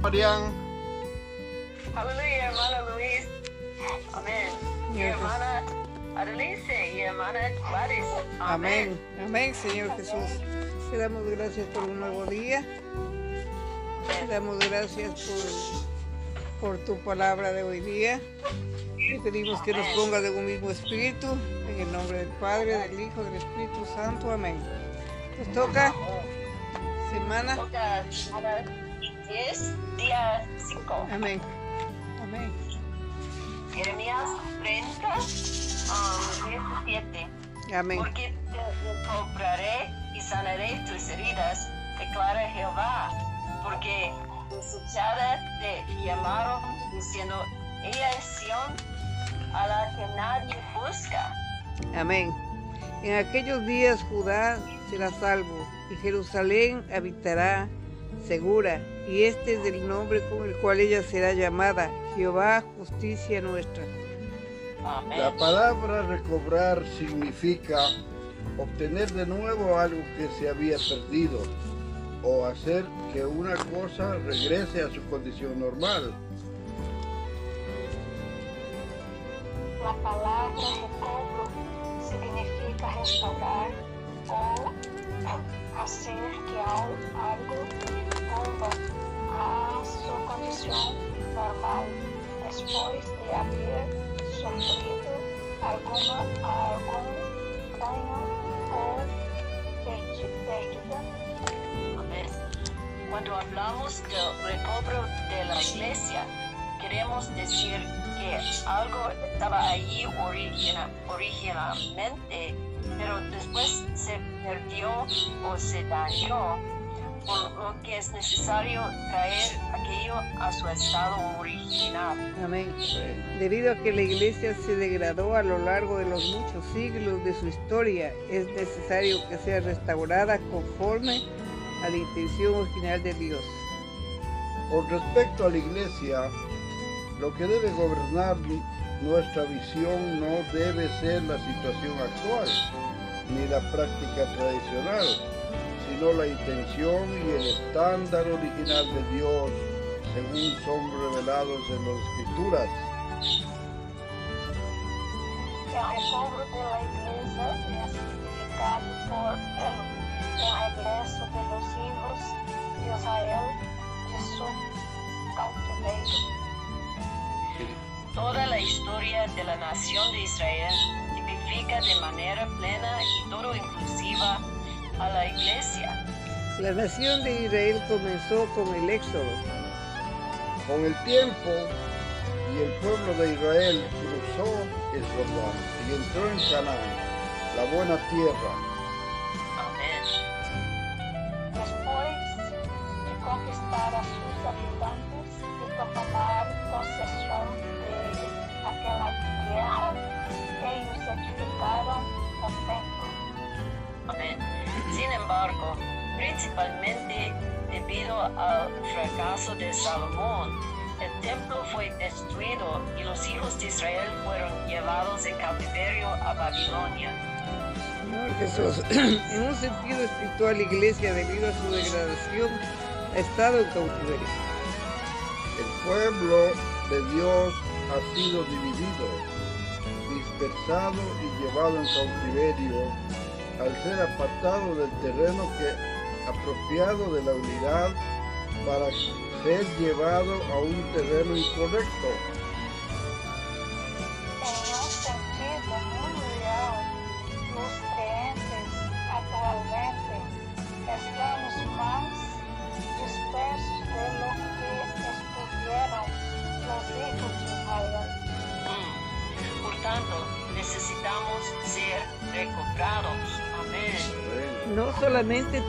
Marian. Aleluya, hermana Luis. Amén. Y hermana Adelice y hermana Gladys. Amén. Amén, Señor Jesús. Te damos gracias por un nuevo día. Te damos gracias por, por tu palabra de hoy día. Y pedimos que nos ponga de un mismo espíritu. En el nombre del Padre, del Hijo, del Espíritu Santo. Amén. Nos toca semana. 10, día 5. Amén. Amén. Jeremías 30, um, 17. Amén. Porque te compraré y sanaré tus heridas, declara Jehová. Porque desechada te llamaron diciendo, ella es Sión a la que nadie busca. Amén. En aquellos días Judá será salvo y Jerusalén habitará segura. Y este es el nombre con el cual ella será llamada, Jehová, justicia nuestra. Amén. La palabra recobrar significa obtener de nuevo algo que se había perdido o hacer que una cosa regrese a su condición normal. La palabra recobro significa restaurar o hacer que al- algo a su condición normal después de haber sufrido alguna, algún daño o pérdida. Cuando hablamos del recobro de la iglesia, queremos decir que algo estaba allí origina- originalmente, pero después se perdió o se dañó, por lo que es necesario traer aquello a su estado original. Amén. Debido a que la iglesia se degradó a lo largo de los muchos siglos de su historia, es necesario que sea restaurada conforme a la intención original de Dios. Con respecto a la iglesia, lo que debe gobernar nuestra visión no debe ser la situación actual ni la práctica tradicional, sino la intención y el estándar original de Dios según son revelados en las escrituras. El recobro de la iglesia es significado por el, el regreso de los hijos de Israel de su cautiverio. Toda la historia de la nación de Israel tipifica de manera plena y todo inclusiva a la iglesia. La nación de Israel comenzó con el éxodo. Con el tiempo, y el pueblo de Israel cruzó el Jordán y entró en Canaán, la buena tierra. Principalmente debido al fracaso de Salomón, el templo fue destruido y los hijos de Israel fueron llevados en cautiverio a Babilonia. Señor Jesús, en un sentido espiritual, la iglesia, debido a su degradación, ha estado en cautiverio. El pueblo de Dios ha sido dividido, dispersado y llevado en cautiverio al ser apartado del terreno que apropiado de la unidad para ser llevado a un terreno incorrecto.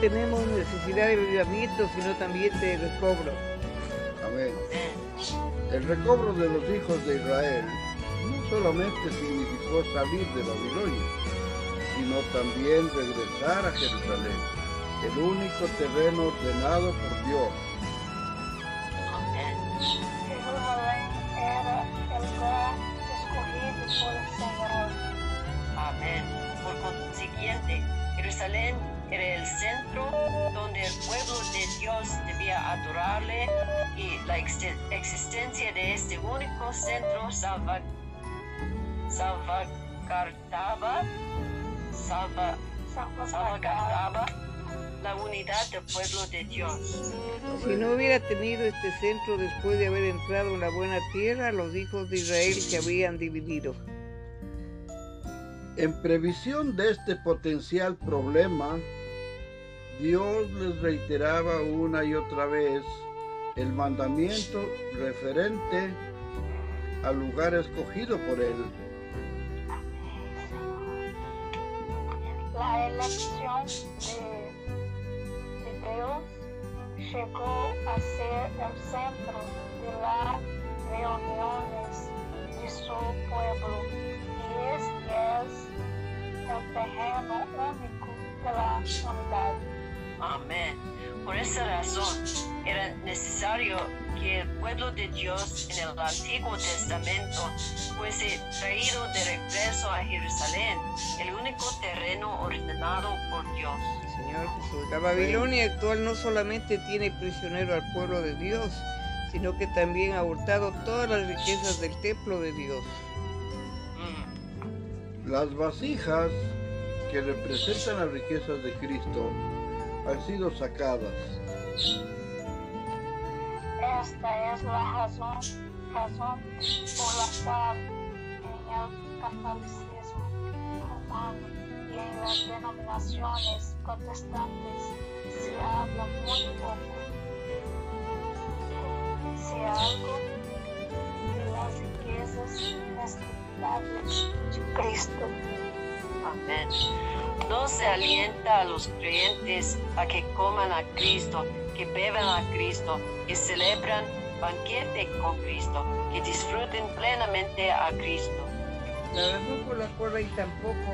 Tenemos necesidad de avivamiento, sino también de recobro. Amén. Amén. El recobro de los hijos de Israel no solamente significó salir de Babilonia, sino también regresar a Jerusalén, el único terreno ordenado por Dios. Centro salva, salva, la unidad del pueblo de Dios. Si no hubiera tenido este centro después de haber entrado en la buena tierra, los hijos de Israel se habrían dividido. En previsión de este potencial problema, Dios les reiteraba una y otra vez el mandamiento referente al lugar escogido por Él. La elección de, Dios llegó a ser el centro de las reuniones de su pueblo y este es el terreno único de la unidad. Amén. Por esa razón era necesario que el pueblo de Dios en el Antiguo Testamento fuese traído de regreso a Jerusalén, el único terreno ordenado por Dios. Señor Jesús, la Babilonia actual no solamente tiene prisionero al pueblo de Dios, sino que también ha hurtado todas las riquezas del templo de Dios. Mm. Las vasijas que representan las riquezas de Cristo han sido sacadas. Esta es la razón, razón por la cual en el catolicismo romano y en las denominaciones protestantes se habla muy poco, se algo de las riquezas inescrutables de Cristo. Amén. No se alienta a los creyentes a que coman a Cristo, que beban a Cristo, que celebran banquete con Cristo, que disfruten plenamente a Cristo. La razón por la cual hay tampoco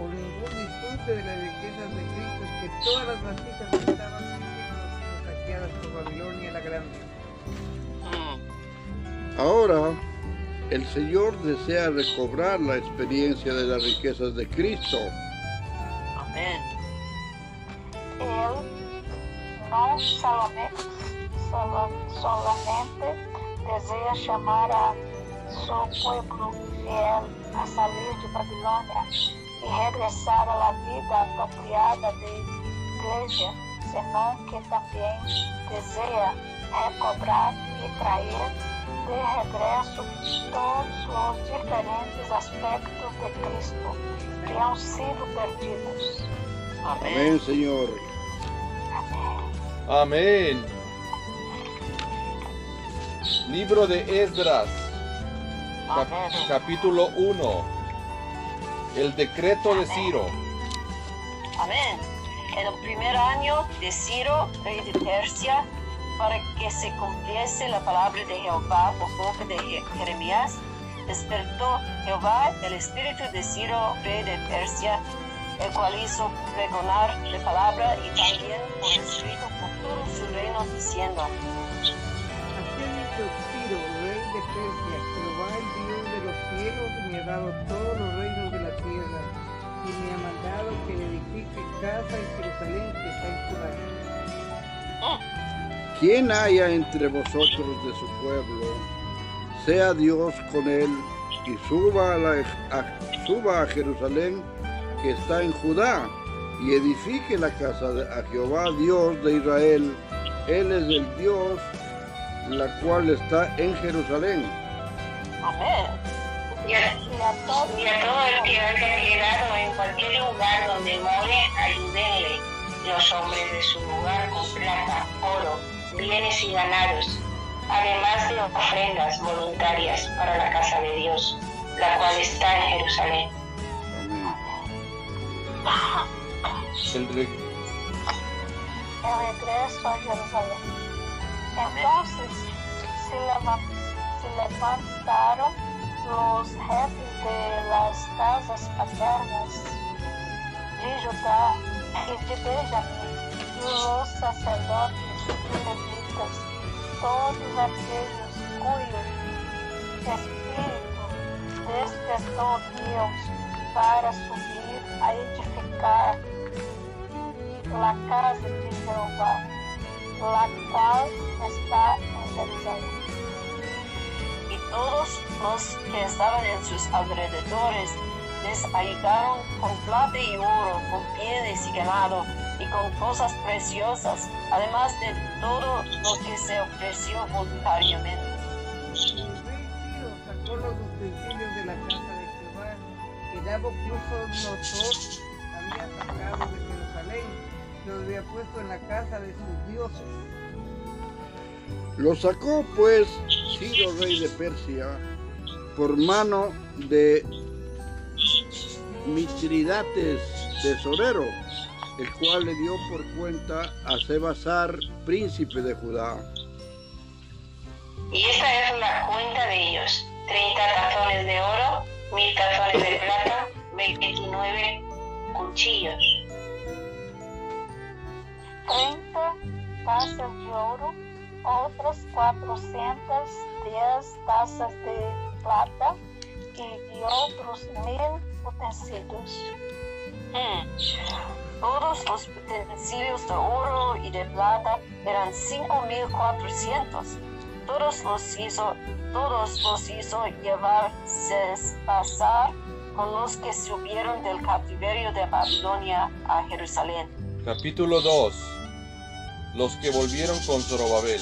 o ningún disfrute de las riquezas de Cristo es que todas las vasijas que estaban sido saqueadas por Babilonia la Grande. Mm. Ahora, el Señor desea recobrar la experiencia de las riquezas de Cristo. Amén. Él no solamente, solo- solamente desea llamar a su pueblo fiel a salir de Babilonia y regresar a la vida apropiada de iglesia, sino que también desea recobrar y traer de regreso todos los diferentes aspectos de Cristo que han sido perdidos. Amén. Amén, Señor. Amén. Libro de Esdras, cap- capítulo 1. El decreto de Ciro. Amén. En el primer año de Ciro, rey de Persia, para que se cumpliese la palabra de Jehová por boca de Je- Jeremías, despertó Jehová el espíritu de Ciro, rey de Persia, el cual hizo pregonar la palabra y también por escrito por todo su reino, diciendo, Ciro, rey de Persia, Jehová el Dios de los cielos me ha dado todos los reinos de la tierra y me ha mandado que le edifique casa en Jerusalén que está en Judá. Quien haya entre vosotros de su pueblo, sea Dios con él y suba a, la- suba a Jerusalén que está en Judá y edifique la casa de, a Jehová Dios de Israel. Él es el Dios la cual está en Jerusalén. Amén. Y a todo el que haya quedado en cualquier lugar donde more, ayúdenle los hombres de su lugar con plata, oro, bienes y ganados, además de ofrendas voluntarias para la casa de Dios, la cual está en Jerusalén. Amén. El re- el regreso a Jerusalén. Entonces se, levan- se levantaron los jefes de las casas paternas de Judá y de Benjamín, y los sacerdotes y levitas, todos aquellos cuyo espíritu despertó Dios para subir a edificar la casa de Jehová, la cual está en Jerusalén. Y todos los que estaban en sus alrededores les ayudaron con plata y oro, con pieles y ganado, y con cosas preciosas, además de todo lo que se ofreció voluntariamente. El rey Ciro sacó los utensilios de la casa de Jehová que Nabucodonosor había sacado de Jerusalén, los había puesto en la casa de sus dioses. Lo sacó pues Ciro, rey de Persia, por mano de Mitridates tesorero, el cual le dio por cuenta a Sebasar, príncipe de Judá. Y esta es la cuenta de ellos: 30 tazones de oro, 1000 tazones de plata, 29 cuchillos. 30 tazas de oro, otras 410 tazas de plata y otros mil utensilios. Hmm. Todos los utensilios de oro y de plata eran 5.400. Todos los hizo, todos los hizo llevar pasar con los que subieron del cautiverio de Babilonia a Jerusalén. Capítulo 2. Los que volvieron con Zorobabel.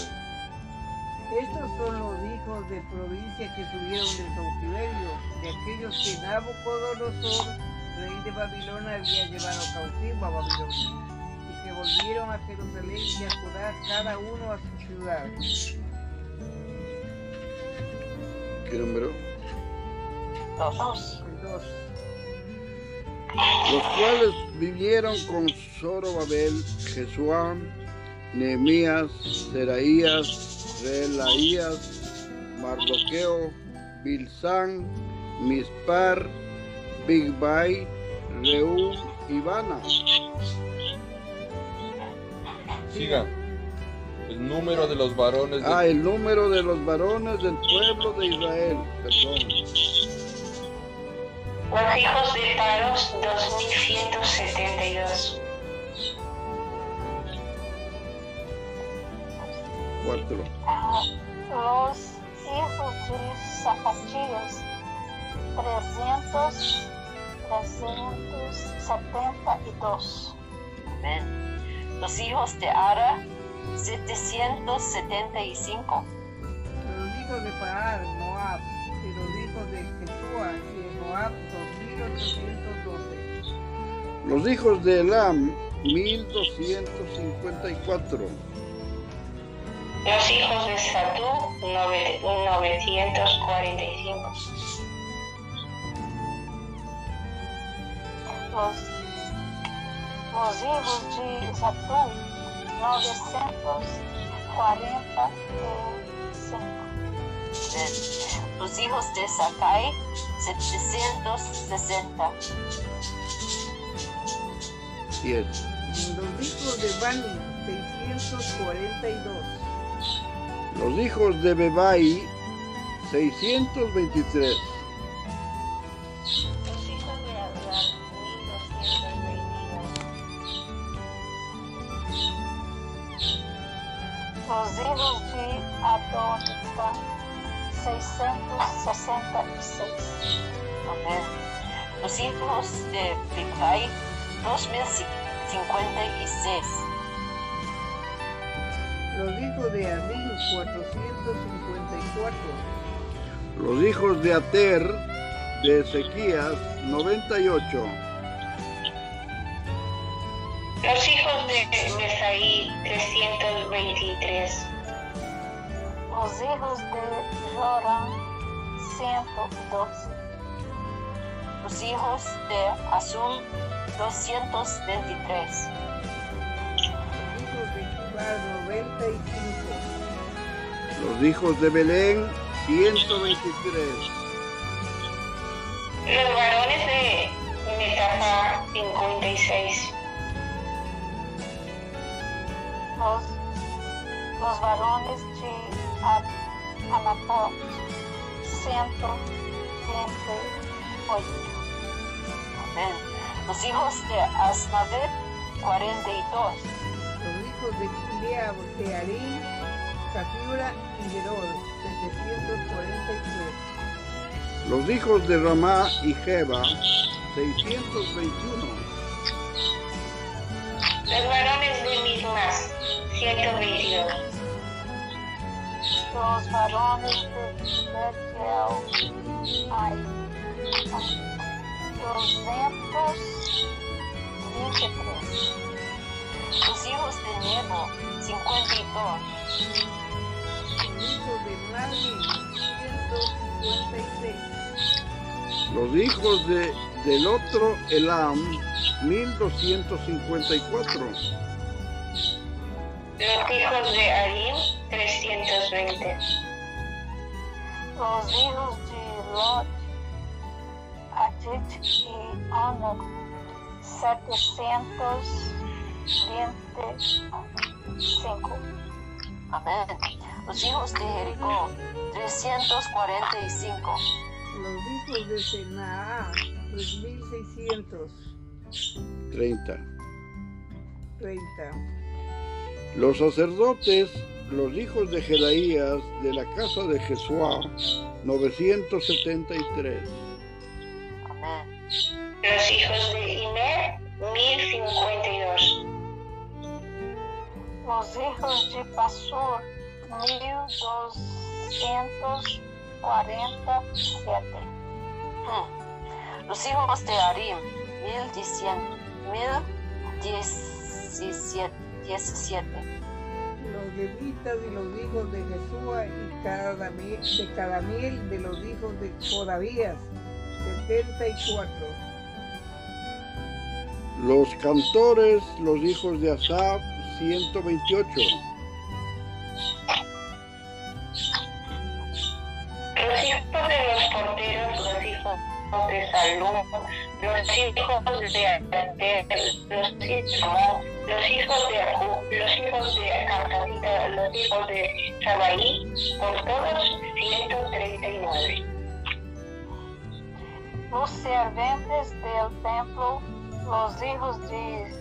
Estos son los hijos de provincia que subieron del cautiverio, de aquellos que Nabucodonosor, rey de Babilonia, había llevado cautivo a Babilonia, y que volvieron a Jerusalén y a Judá, cada uno a su ciudad. ¿Qué número? Dos. Dos. Los cuales vivieron con Zorobabel, Jesuán, Nehemías, Seraías, Relaías, Mardoqueo, Bilsán, Mispar, Bigbai, Reú y Bana. Siga. El número de los varones de... Ah, el número de los varones del pueblo de Israel. Perdón. Los hijos de Paros, 2172. Cuatro. Ah, Los hijos de Zacatías, 300, 372. Amén. Los hijos de Ara, 775. Los hijos de Paar, Moab, y los hijos de Jesúa y de Moab, 2812. Los hijos de Elam, 1254. Los hijos de Satú, nove- 945. Los, los hijos de Zatú, 945. Amén. Los hijos de Sakai, 760. Siete. Los hijos de Bani, 642. Los hijos de Bebai, 623. Los hijos de Abraham, 1222. Los hijos de Adónica, 666. Amén. Los hijos de Bigvai, 2056. Los hijos de Adín, 454. Los hijos de Ater, de Ezequías, 98. Los hijos de Mesaí, 323. Los hijos de Joram, 112. Los hijos de Azul, 223. 95. Los hijos de Belén, 123. Los varones de Metafa, 56. Los, los varones de Anatot, 128. Amén. Los hijos de Asmavet, 42. Los hijos de Gilead, de Arín, Cajibra y Gerol, 743. Los hijos de Ramá y Jeba, 621. Los varones de Mismas, 122. Los varones de Betel, ay. Los hijos de Nebo, 52. Los hijos de Mali, 156. Los hijos de, del otro Elam, 1254. Los hijos de Arim, 320. Los hijos de Lot, Adit y Anok, setecientos veinticinco. Amén. Los hijos de Jericó, 345. Los hijos de Senaa, 3630. 30. Los sacerdotes, los hijos de Jedaías de la casa de Jesuá, 973. Amén. Los hijos de Imer, 1052. Los hijos de Pasur, mil doscientos cuarenta y siete. Hmm. Los hijos de Arim, 1017. Los levitas y los hijos de Jesúa y Cadami- de Cadamiel de los hijos de Jodabías, 74. Los cantores, los hijos de Asaf, 128. Los hijos de los porteros, los hijos de Salum, los hijos de Ater, los hijos, los hijos de Ajú, los hijos de Acabita, los hijos de Sabaí, por todos 139. Los serventes del templo, los hijos de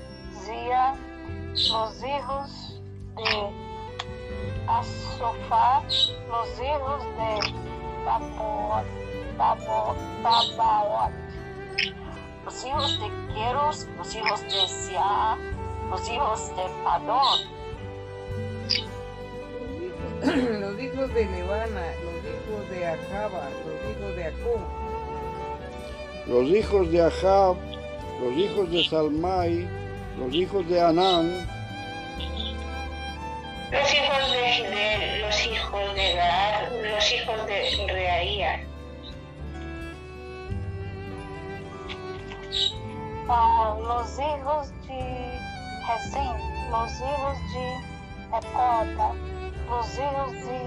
Zia, los hijos de Asofar, los hijos de Tabaot, Tabaot, Los hijos de Queros, los hijos de Sia, los hijos de Padón, Los hijos, de Levana, los hijos de Acaba, los hijos de Acub, Los hijos de Ahab, los hijos de Salmai, los hijos de Anán, Los hijos de Gidel, los hijos de Gad, los hijos de Reaía, ah, los hijos de Rezim, los hijos de Ecoda, los hijos de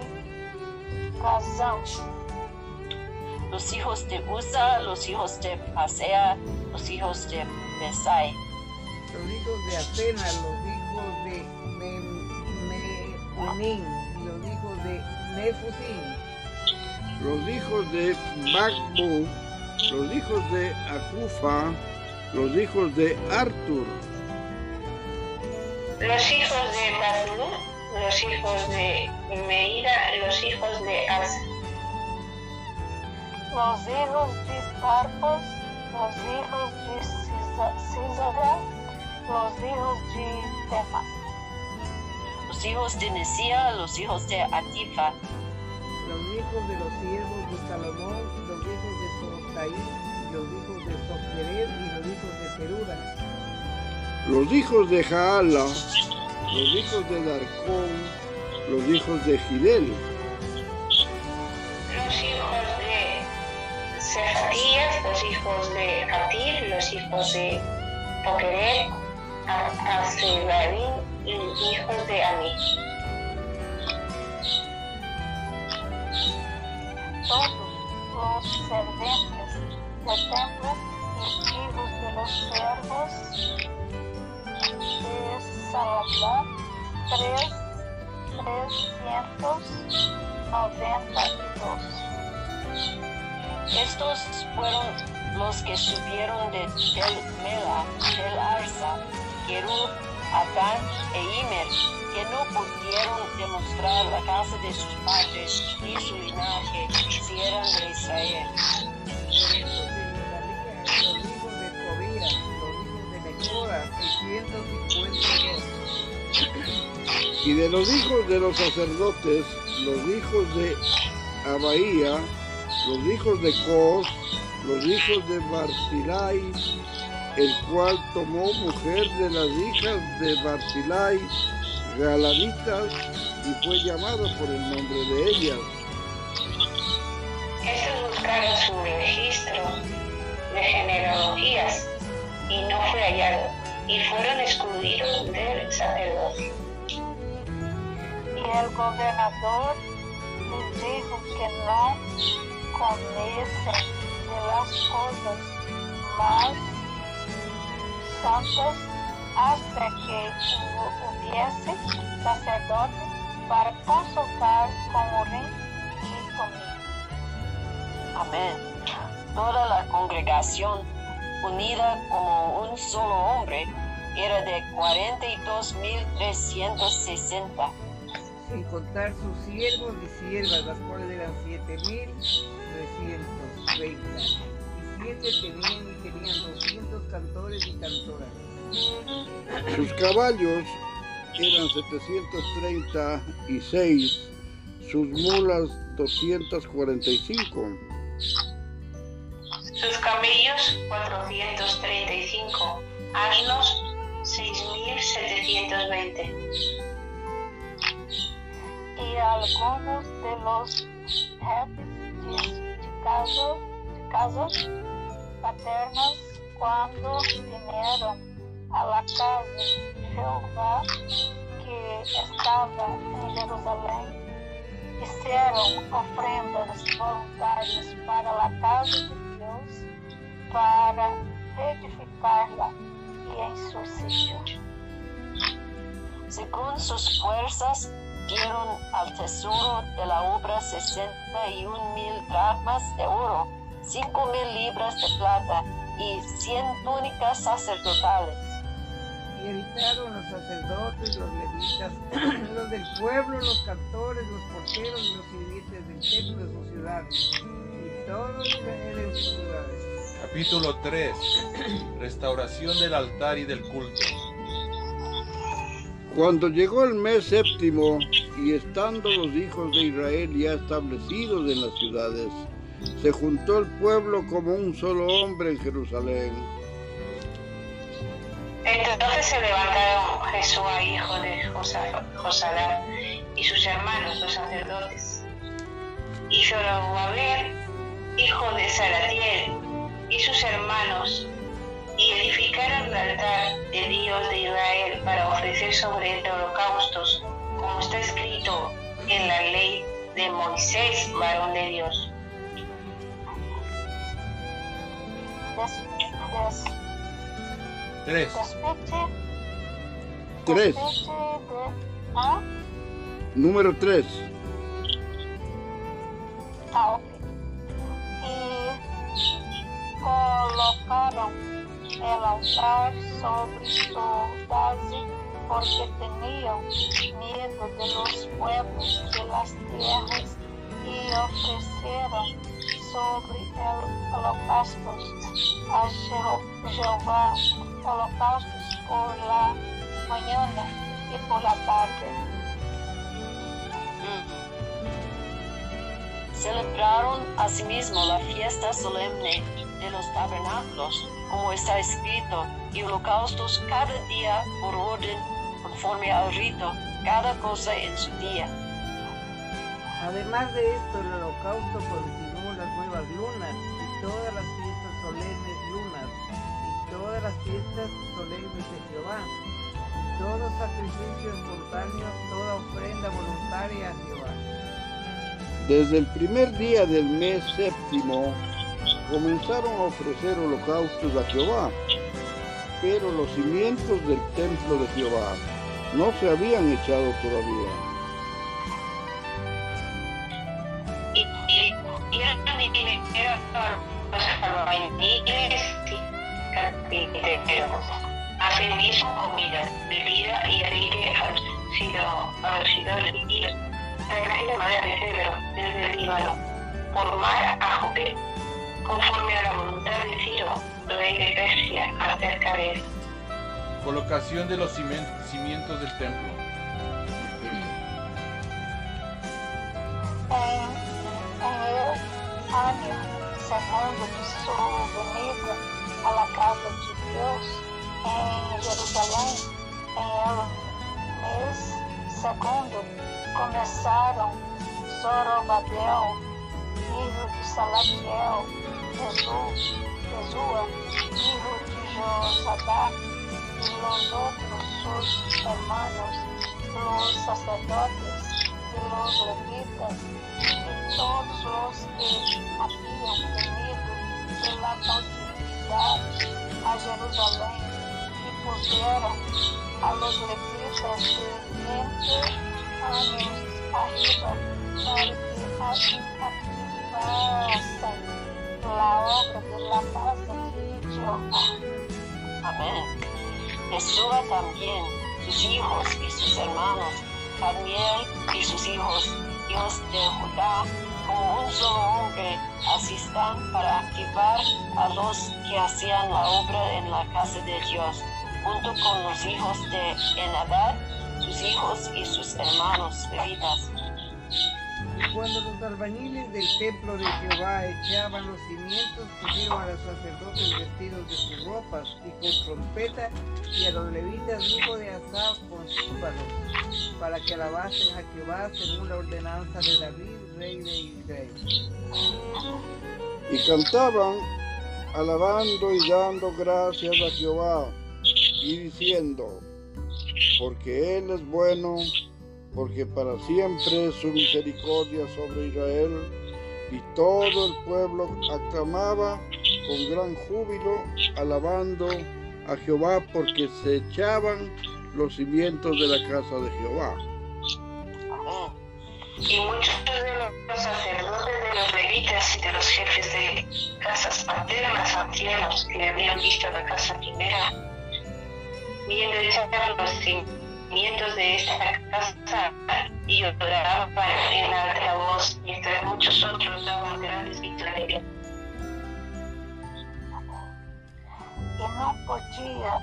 Gazão, los hijos de Usa, los hijos de Pasea, los hijos de Besai, los hijos de Atena, los hijos de Menin y los hijos de Nefusim, los hijos de Bakbu, los hijos de Akufa, los hijos de Artur, los hijos de Badú, los hijos de Meira, los hijos de Asa. los hijos de Tarcos, los hijos de Cisara, los hijos de Tema, los hijos de Nesía, los hijos de Atifa, los hijos de los siervos de Salomón, los hijos de Sotaí, los hijos de Soferet y los hijos de Peruda, los hijos de Jaala, los hijos de Darcón, los hijos de Gidel, los hijos de Cefatías, los hijos de Atir, los hijos de Pokeret, Asebarim y hijos de Ami. todos los serventes del templo y hijos de los siervos de Salomón, tres, trescientos noventa y dos. Estos fueron los que subieron de Tel Mela, Tel Arsa, Kerub, Adán e Imer, que no pudieron demostrar la casa de sus padres y su linaje si eran de Israel. Los hijos de los hijos de los hijos de Mecora, 652. Y de los hijos de los sacerdotes, los hijos de Abaía, los hijos de Cos, los hijos de Barzilai, el cual tomó mujer de las hijas de Barzilai, Galaditas, y fue llamado por el nombre de ellas. Estos buscaron su registro de genealogías y no fue hallado, y fueron excluidos del sacerdocio. Y el gobernador les dijo que no comiesen de las cosas más santas hasta que hu- hubiese sacerdote para consultar con Urim y Tumim. Amén. Toda la congregación, unida como un solo hombre, era de 42.360. sin contar sus siervos y siervas, las cuales eran 7.330. Tenían y tenían 200 cantores y cantoras. Sus caballos eran 736, sus mulas 245. Sus camellos 435, asnos 6720. y algunos de los jefes de, paternas cuando vinieron a la casa de Jehová que estaba en Jerusalén hicieron ofrendas voluntarias para la casa de Dios para edificarla y en su sitio. Según sus fuerzas, dieron al tesoro de la obra 61 mil dracmas de oro, 5 mil libras de plata y 100 túnicas sacerdotales. Y editaron los sacerdotes, los levitas, los del pueblo, los cantores, los porteros y los sirvientes del templo de sus ciudades. Y todo Israel en sus ciudades. Capítulo 3. Restauración del altar y del culto. Cuando llegó el mes séptimo y estando los hijos de Israel ya establecidos en las ciudades, se juntó el pueblo como un solo hombre en Jerusalén. Entonces se levantaron Jesúa, hijo de Josa- Josadá, y sus hermanos, los sacerdotes, y Zorobabel, hijo de Salatiel, y sus hermanos, y edificaron el altar de Dios de Israel para ofrecer sobre él holocaustos, como está escrito en la ley de Moisés, varón de Dios. Des, des, 3. despite, Tres. de, ¿ah? Número 3. Ah, ok. Y colocaron el altar sobre su base porque tenían miedo de los pueblos de las tierras y ofrecieron sobre el holocausto a Jeho- Jehová holocaustos por la mañana y por la tarde. Celebraron asimismo la fiesta solemne de los tabernáculos, como está escrito, y holocaustos cada día por orden, conforme al rito, cada cosa en su día. Además de esto, el holocausto continuó las lunas y todas las fiestas solemnes lunas y todas las fiestas solemnes de Jehová. Todo sacrificio espontáneo, toda ofrenda voluntaria a Jehová. Desde el primer día del mes séptimo comenzaron a ofrecer holocaustos a Jehová, pero los cimientos del templo de Jehová no se habían echado todavía. Carpinteros. Asimismo comida, bebida y haber sido elegido, traído de Cedro desde el Líbano, por mar a Jope, conforme a la voluntad de Ciro, rey de Persia, acerca de él. Colocación de los cimientos del templo. em, em a la casa de Dios en Jerusalén, en el mes segundo, começaram Zorobabel, hijo de Salatiel, Jesus, Jesua, hijo de Josadac, y los otros sus hermanos, los sacerdotes y los levitas, y todos los que habían venido de la cautividad a Jerusalém, y pusieron a los levitas de 20 años arriba para que activasen la obra de la casa de Jehová. Amén. Jesúa también, sus hijos y sus hermanos, Daniel y sus hijos, hijos de Judá, solo hombre, asistan para activar a los que hacían la obra en la casa de Dios, junto con los hijos de Enadad, sus hijos y sus hermanos levitas. Y cuando los albañiles del templo de Jehová echaban los cimientos, pusieron a los sacerdotes vestidos de sus ropas y con trompeta, y a los levitas hijo de Asaf con címbalos, para que alabasen a Jehová según la ordenanza de David, rey. Y cantaban, alabando y dando gracias a Jehová, y diciendo, porque Él es bueno, porque para siempre es su misericordia sobre Israel. Y todo el pueblo aclamaba con gran júbilo, alabando a Jehová, porque se echaban los cimientos de la casa de Jehová. Amén. Y muchos de los sacerdotes, de los levitas y de los jefes de casas paternas, ancianos, que habían visto la casa primera, viendo echar los cimientos de esta casa y lloraban en alta voz, y entre muchos otros daban grandes victorias. e não podia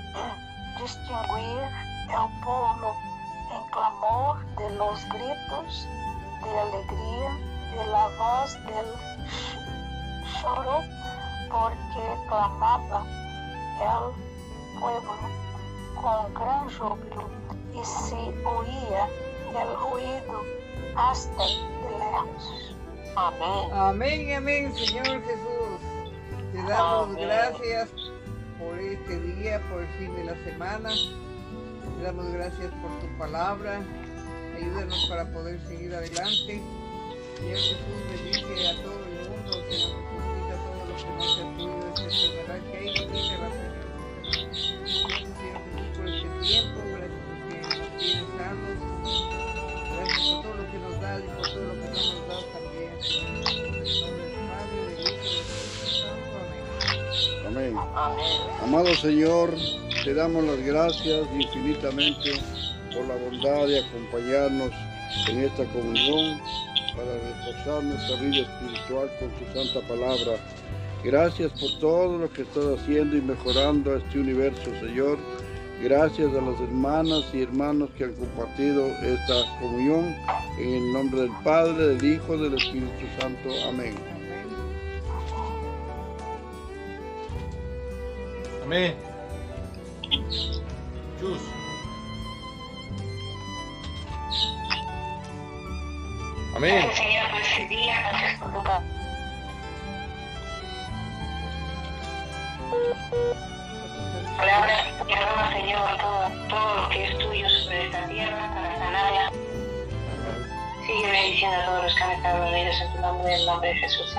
distinguir el pueblo em clamor de los gritos de alegria, de la voz del choro, porque clamaba el pueblo com gran júbilo e se oía el ruido hasta de lejos. Amén. Amén, amén, Señor Jesús. Te damos Amén. gracias por este día, por el fin de la semana. Te damos gracias por tu palabra. Ayúdanos para poder seguir adelante. Señor Jesús, bendice a todo el mundo, Señor. Bendice a todos los que no se han podido esta enfermedad que hay. Bendícela, Señor. Gracias, Señor Jesús, por este tiempo. Gracias porque nos tienes sanos. Gracias por todo lo que nos das y por todo lo que no nos das también. En el nombre del Padre, del Hijo y del Espíritu Santo. Amén. Amén. Amado Señor, te damos las gracias infinitamente bondad de acompañarnos en esta comunión para reforzar nuestra vida espiritual con tu santa palabra. Gracias por todo lo que estás haciendo y mejorando este universo, Señor. Gracias a las hermanas y hermanos que han compartido esta comunión. En el nombre del Padre, del Hijo, del Espíritu Santo. Amén. Amén. Amén. Gracias, Señor, por este día, gracias por tu paz. Palabra que arroja, Señor, todo, todo lo que es tuyo sobre esta tierra para sanarla. Sigue bendiciendo a todos los que han estado unidos en tu nombre, en el nombre de Jesús.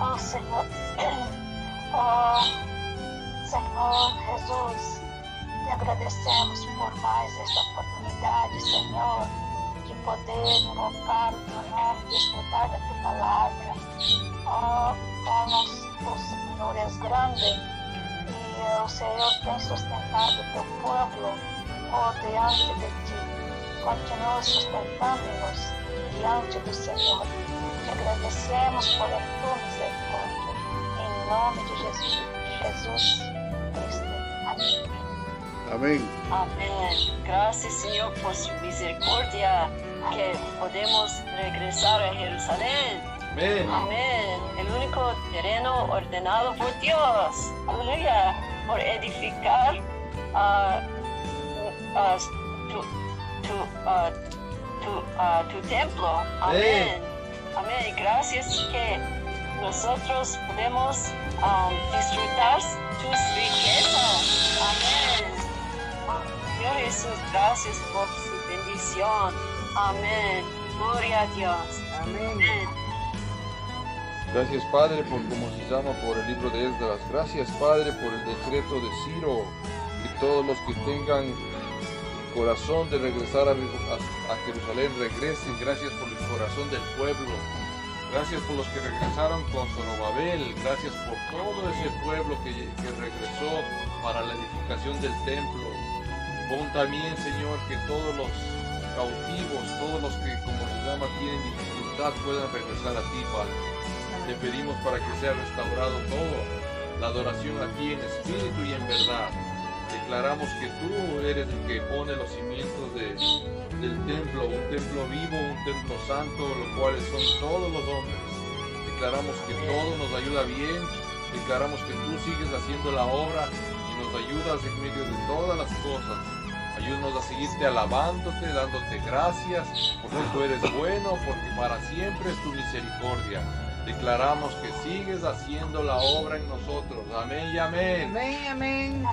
Oh Senhor, oh Senhor Jesus, agradecemos por mais esta oportunidade, Senhor, de poder invocar o teu nome, desfrutar da tua palavra. Oh, como o Senhor és grande e que el Señor te sustentado tu pueblo por diante de ti. Continúa sustentándonos diante do Senhor. Te agradecemos por a tua misericórdia. Em nome de Jesus, Jesus Cristo. Amém. Amén. Amén. Gracias, Señor, por su misericordia, que podemos regresar a Jerusalén. Amén. Amén. El único terreno ordenado por Dios. Aleluya. Por edificar ah, ah, tu, tu, tu, ah, tu templo. Amén. Amén. Gracias que nosotros podemos ah, disfrutar tus riquezas. Jesús, gracias por su bendición. Amén. Gloria a Dios. Amén. Amén. Gracias Padre por como se llama por el libro de Esdras. Gracias Padre por el decreto de Ciro y todos los que tengan corazón de regresar a, a- a Jerusalén regresen. Gracias por el corazón del pueblo. Gracias por los que regresaron con Zorobabel. Gracias por todo ese pueblo que, que regresó para la edificación del templo. Pon también, Señor, que todos los cautivos, todos los que, como se llama, tienen dificultad, puedan regresar a ti, Padre. Te pedimos para que sea restaurado todo, la adoración a ti en espíritu y en verdad. Declaramos que tú eres el que pone los cimientos de- del templo, un templo vivo, un templo santo, los cuales son todos los hombres. Declaramos que todo nos ayuda bien, declaramos que tú sigues haciendo la obra y nos ayudas en medio de todas las cosas. Ayúdanos a seguirte alabándote, dándote gracias, porque tú eres bueno, porque para siempre es tu misericordia. Declaramos que sigues haciendo la obra en nosotros. Amén y amén. Amén, amén.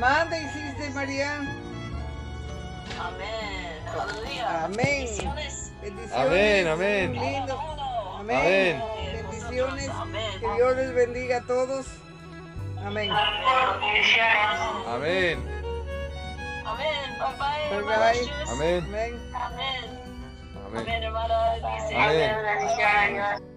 Manda hiciste, María. Amén. Aleluya. Amén. Bendiciones. Bendiciones. Amén, amén. Lindo. Amén. Amén. Bendiciones. Amén. Que Dios les bendiga a todos. Amén. Amén. Amén. Bye bye. Bye, hermanos. bye. Amén. Amén. Amén. Amén. Amén, hermana. Amén.